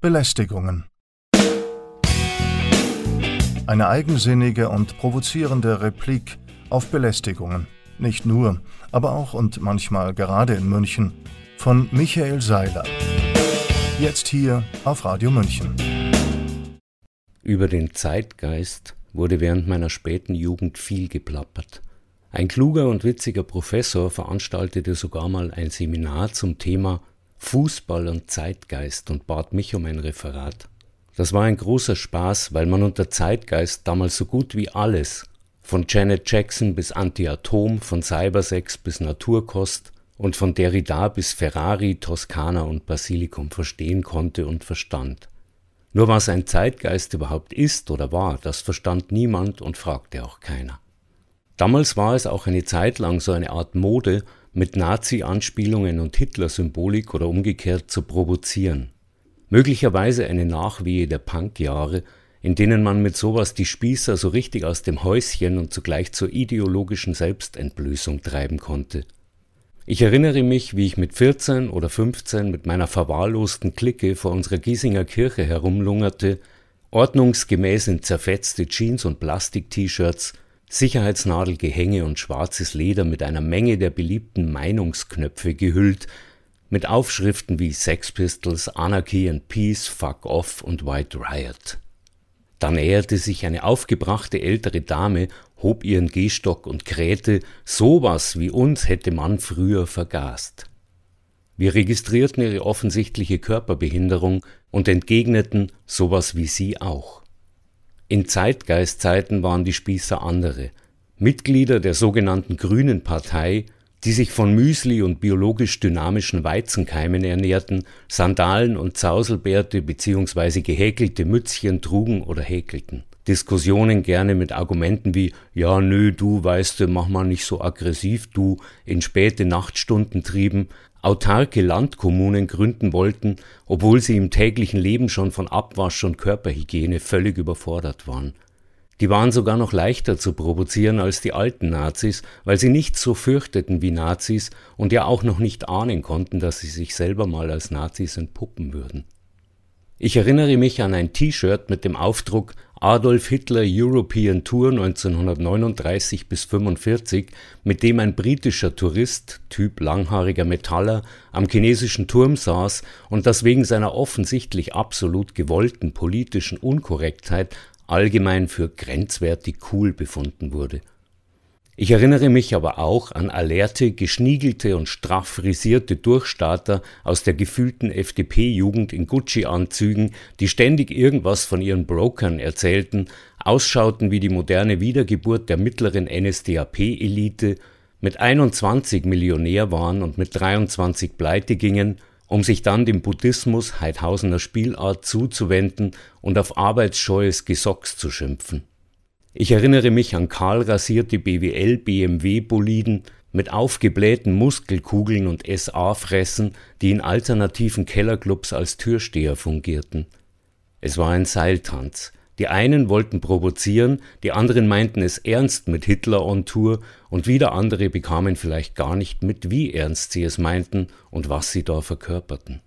Belästigungen. Eine eigensinnige und provozierende Replik auf Belästigungen. Nicht nur, aber auch und manchmal gerade in München. Von Michael Seiler. Jetzt hier auf Radio München. Über den Zeitgeist wurde während meiner späten Jugend viel geplappert. Ein kluger und witziger Professor veranstaltete sogar mal ein Seminar zum Thema Fußball und Zeitgeist und bat mich um ein Referat. Das war ein großer Spaß, weil man unter Zeitgeist damals so gut wie alles, von Janet Jackson bis Anti-Atom, von Cybersex bis Naturkost und von Derrida bis Ferrari, Toskana und Basilikum verstehen konnte und verstand. Nur was ein Zeitgeist überhaupt ist oder war, das verstand niemand und fragte auch keiner. Damals war es auch eine Zeit lang so eine Art Mode, mit Nazi-Anspielungen und Hitler-Symbolik oder umgekehrt zu provozieren. Möglicherweise eine Nachwehe der Punk-Jahre, in denen man mit sowas die Spießer so richtig aus dem Häuschen und zugleich zur ideologischen Selbstentblößung treiben konnte. Ich erinnere mich, wie ich mit 14 oder 15 mit meiner verwahrlosten Clique vor unserer Giesinger Kirche herumlungerte, ordnungsgemäß in zerfetzte Jeans und Plastik-T-Shirts Sicherheitsnadelgehänge und schwarzes Leder mit einer Menge der beliebten Meinungsknöpfe gehüllt, mit Aufschriften wie Sex Pistols, Anarchy and Peace, Fuck Off und White Riot. Da näherte sich eine aufgebrachte ältere Dame, hob ihren Gehstock und krähte, sowas wie uns hätte man früher vergast. Wir registrierten ihre offensichtliche Körperbehinderung und entgegneten, sowas wie sie auch. In Zeitgeistzeiten waren die Spießer andere, Mitglieder der sogenannten Grünen Partei, die sich von Müsli und biologisch dynamischen Weizenkeimen ernährten, Sandalen und Zauselbärte bzw. gehäkelte Mützchen trugen oder häkelten. Diskussionen gerne mit Argumenten wie ja nö, du weißt, mach mal nicht so aggressiv, du in späte Nachtstunden trieben, autarke Landkommunen gründen wollten, obwohl sie im täglichen Leben schon von Abwasch und Körperhygiene völlig überfordert waren. Die waren sogar noch leichter zu provozieren als die alten Nazis, weil sie nicht so fürchteten wie Nazis und ja auch noch nicht ahnen konnten, dass sie sich selber mal als Nazis entpuppen würden. Ich erinnere mich an ein T-Shirt mit dem Aufdruck Adolf Hitler European Tour 1939 bis 45, mit dem ein britischer Tourist, Typ langhaariger Metaller, am chinesischen Turm saß und das wegen seiner offensichtlich absolut gewollten politischen Unkorrektheit allgemein für grenzwertig cool befunden wurde ich erinnere mich aber auch an alerte, geschniegelte und straff frisierte Durchstarter aus der gefühlten FDP-Jugend in Gucci-Anzügen, die ständig irgendwas von ihren Brokern erzählten, ausschauten wie die moderne Wiedergeburt der mittleren NSDAP-Elite, mit 21 Millionär waren und mit 23 pleite gingen, um sich dann dem Buddhismus Heidhausener Spielart zuzuwenden und auf arbeitsscheues Gesocks zu schimpfen. Ich erinnere mich an kahl rasierte BWL-BMW-Boliden mit aufgeblähten Muskelkugeln und SA-Fressen, die in alternativen Kellerclubs als Türsteher fungierten. Es war ein Seiltanz. Die einen wollten provozieren, die anderen meinten es ernst mit Hitler on Tour und wieder andere bekamen vielleicht gar nicht mit, wie ernst sie es meinten und was sie da verkörperten.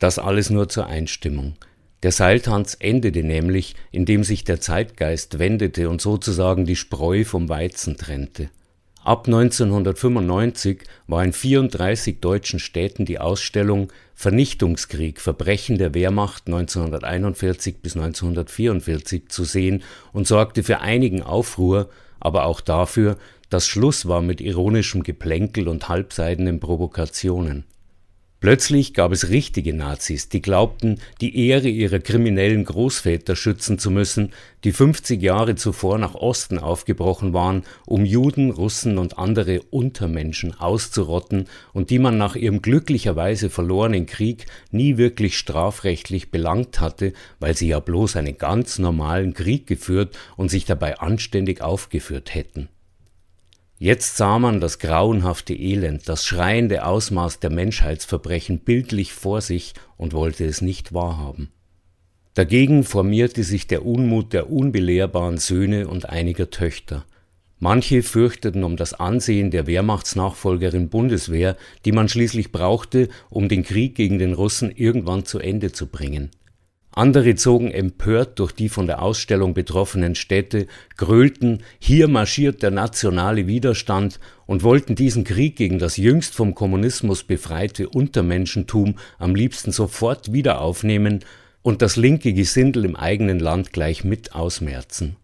Das alles nur zur Einstimmung. Der Seiltanz endete nämlich, indem sich der Zeitgeist wendete und sozusagen die Spreu vom Weizen trennte. Ab 1995 war in 34 deutschen Städten die Ausstellung Vernichtungskrieg, Verbrechen der Wehrmacht 1941 bis 1944 zu sehen und sorgte für einigen Aufruhr, aber auch dafür, dass Schluss war mit ironischem Geplänkel und halbseidenen Provokationen. Plötzlich gab es richtige Nazis, die glaubten, die Ehre ihrer kriminellen Großväter schützen zu müssen, die 50 Jahre zuvor nach Osten aufgebrochen waren, um Juden, Russen und andere Untermenschen auszurotten und die man nach ihrem glücklicherweise verlorenen Krieg nie wirklich strafrechtlich belangt hatte, weil sie ja bloß einen ganz normalen Krieg geführt und sich dabei anständig aufgeführt hätten. Jetzt sah man das grauenhafte Elend, das schreiende Ausmaß der Menschheitsverbrechen bildlich vor sich und wollte es nicht wahrhaben. Dagegen formierte sich der Unmut der unbelehrbaren Söhne und einiger Töchter. Manche fürchteten um das Ansehen der Wehrmachtsnachfolgerin Bundeswehr, die man schließlich brauchte, um den Krieg gegen den Russen irgendwann zu Ende zu bringen. Andere zogen empört durch die von der Ausstellung betroffenen Städte, grölten, hier marschiert der nationale Widerstand und wollten diesen Krieg gegen das jüngst vom Kommunismus befreite Untermenschentum am liebsten sofort wieder aufnehmen und das linke Gesindel im eigenen Land gleich mit ausmerzen.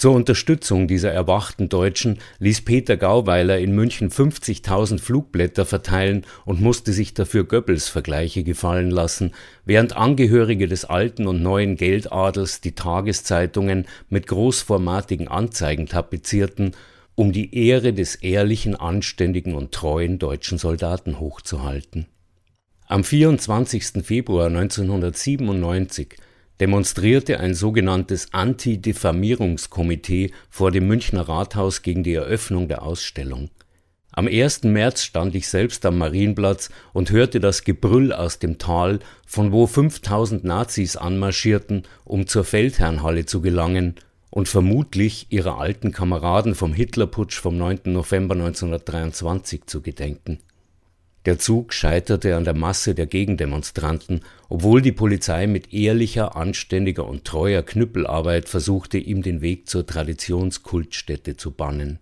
Zur Unterstützung dieser erwachten Deutschen ließ Peter Gauweiler in München 50.000 Flugblätter verteilen und musste sich dafür Goebbels-Vergleiche gefallen lassen, während Angehörige des alten und neuen Geldadels die Tageszeitungen mit großformatigen Anzeigen tapezierten, um die Ehre des ehrlichen, anständigen und treuen deutschen Soldaten hochzuhalten. Am 24. Februar 1997 demonstrierte ein sogenanntes Anti-Diffamierungskomitee vor dem Münchner Rathaus gegen die Eröffnung der Ausstellung. Am 1. März stand ich selbst am Marienplatz und hörte das Gebrüll aus dem Tal, von wo 5000 Nazis anmarschierten, um zur Feldherrnhalle zu gelangen und vermutlich ihrer alten Kameraden vom Hitlerputsch vom 9. November 1923 zu gedenken. Der Zug scheiterte an der Masse der Gegendemonstranten, obwohl die Polizei mit ehrlicher, anständiger und treuer Knüppelarbeit versuchte, ihm den Weg zur Traditionskultstätte zu bannen.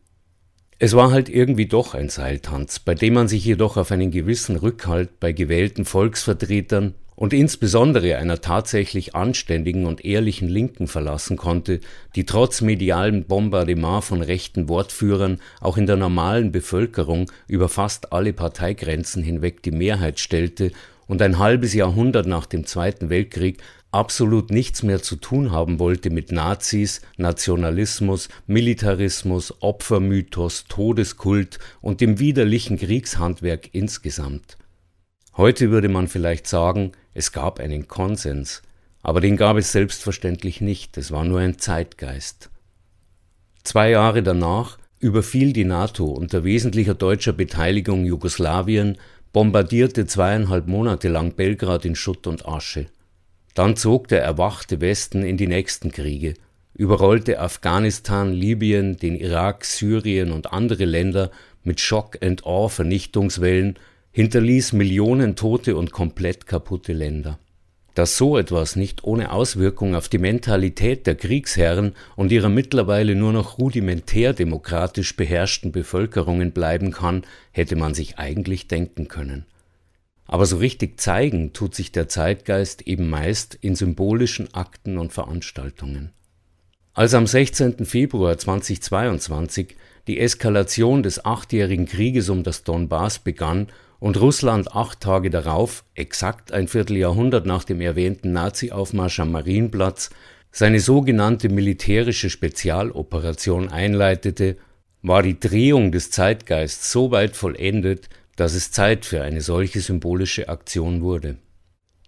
Es war halt irgendwie doch ein Seiltanz, bei dem man sich jedoch auf einen gewissen Rückhalt bei gewählten Volksvertretern und insbesondere einer tatsächlich anständigen und ehrlichen Linken verlassen konnte, die trotz medialem Bombardement von rechten Wortführern auch in der normalen Bevölkerung über fast alle Parteigrenzen hinweg die Mehrheit stellte und ein halbes Jahrhundert nach dem Zweiten Weltkrieg absolut nichts mehr zu tun haben wollte mit Nazis, Nationalismus, Militarismus, Opfermythos, Todeskult und dem widerlichen Kriegshandwerk insgesamt. Heute würde man vielleicht sagen, es gab einen Konsens, aber den gab es selbstverständlich nicht, es war nur ein Zeitgeist. Zwei Jahre danach überfiel die NATO unter wesentlicher deutscher Beteiligung Jugoslawien, bombardierte zweieinhalb Monate lang Belgrad in Schutt und Asche. Dann zog der erwachte Westen in die nächsten Kriege, überrollte Afghanistan, Libyen, den Irak, Syrien und andere Länder mit Shock-and-Awe-Vernichtungswellen, hinterließ Millionen Tote und komplett kaputte Länder. Dass so etwas nicht ohne Auswirkung auf die Mentalität der Kriegsherren und ihrer mittlerweile nur noch rudimentär demokratisch beherrschten Bevölkerungen bleiben kann, hätte man sich eigentlich denken können. Aber so richtig zeigen tut sich der Zeitgeist eben meist in symbolischen Akten und Veranstaltungen. Als am 16. Februar 2022 die Eskalation des achtjährigen Krieges um das Donbass begann und Russland acht Tage darauf, exakt ein Vierteljahrhundert nach dem erwähnten Nazi-Aufmarsch am Marienplatz, seine sogenannte militärische Spezialoperation einleitete, war die Drehung des Zeitgeists so weit vollendet, dass es Zeit für eine solche symbolische Aktion wurde.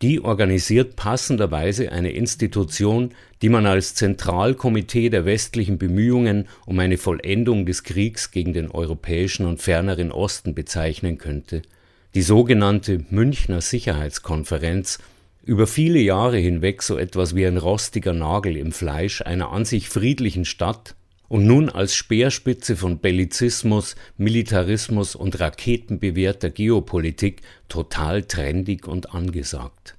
Die organisiert passenderweise eine Institution, die man als Zentralkomitee der westlichen Bemühungen um eine Vollendung des Kriegs gegen den europäischen und ferneren Osten bezeichnen könnte – die sogenannte Münchner Sicherheitskonferenz, über viele Jahre hinweg so etwas wie ein rostiger Nagel im Fleisch einer an sich friedlichen Stadt und nun als Speerspitze von Bellizismus, Militarismus und raketenbewehrter Geopolitik total trendig und angesagt.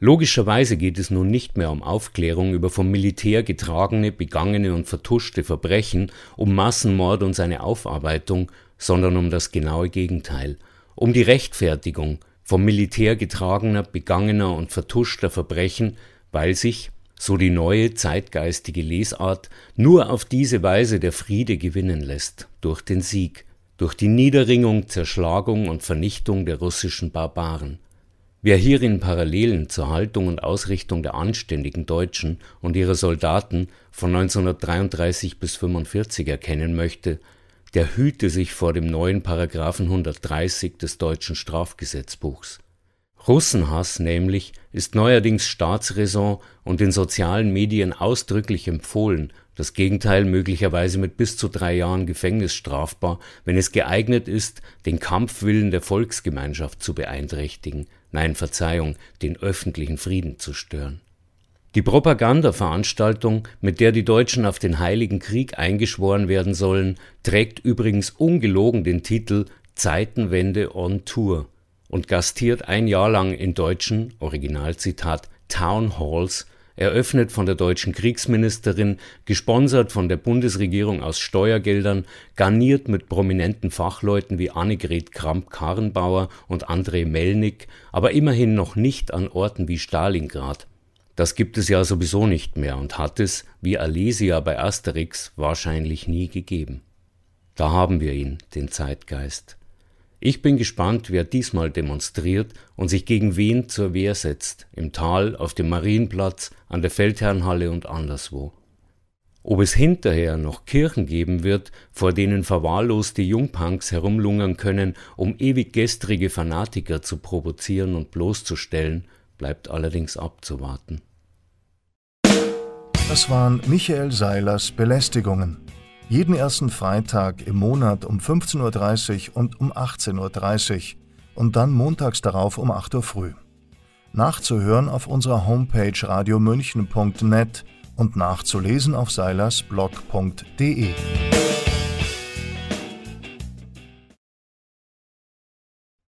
Logischerweise geht es nun nicht mehr um Aufklärung über vom Militär getragene, begangene und vertuschte Verbrechen, um Massenmord und seine Aufarbeitung, sondern um das genaue Gegenteil – um die Rechtfertigung vom Militär getragener, begangener und vertuschter Verbrechen, weil sich, so die neue zeitgeistige Lesart, nur auf diese Weise der Friede gewinnen lässt, durch den Sieg, durch die Niederringung, Zerschlagung und Vernichtung der russischen Barbaren. Wer hierin Parallelen zur Haltung und Ausrichtung der anständigen Deutschen und ihrer Soldaten von 1933 bis 1945 erkennen möchte, der hüte sich vor dem neuen Paragraphen 130 des deutschen Strafgesetzbuchs. Russenhass nämlich ist neuerdings Staatsräson und in sozialen Medien ausdrücklich empfohlen, das Gegenteil möglicherweise mit bis zu drei Jahren Gefängnis strafbar, wenn es geeignet ist, den Kampfwillen der Volksgemeinschaft zu beeinträchtigen, nein Verzeihung, den öffentlichen Frieden zu stören. Die Propagandaveranstaltung, mit der die Deutschen auf den Heiligen Krieg eingeschworen werden sollen, trägt übrigens ungelogen den Titel Zeitenwende on Tour und gastiert ein Jahr lang in deutschen, Originalzitat, Town Halls, eröffnet von der deutschen Kriegsministerin, gesponsert von der Bundesregierung aus Steuergeldern, garniert mit prominenten Fachleuten wie Annegret Kramp-Karrenbauer und André Melnick, aber immerhin noch nicht an Orten wie Stalingrad. Das gibt es ja sowieso nicht mehr und hat es, wie Alesia bei Asterix, wahrscheinlich nie gegeben. Da haben wir ihn, den Zeitgeist. Ich bin gespannt, wer diesmal demonstriert und sich gegen wen zur Wehr setzt, im Tal, auf dem Marienplatz, an der Feldherrnhalle und anderswo. Ob es hinterher noch Kirchen geben wird, vor denen verwahrloste Jungpunks herumlungern können, um ewig gestrige Fanatiker zu provozieren und bloßzustellen, bleibt allerdings abzuwarten. Das waren Michael Seilers Belästigungen. Jeden ersten Freitag im Monat um 15.30 Uhr und um 18.30 Uhr und dann montags darauf um 8 Uhr früh. Nachzuhören auf unserer Homepage radiomünchen.net und nachzulesen auf seilersblog.de.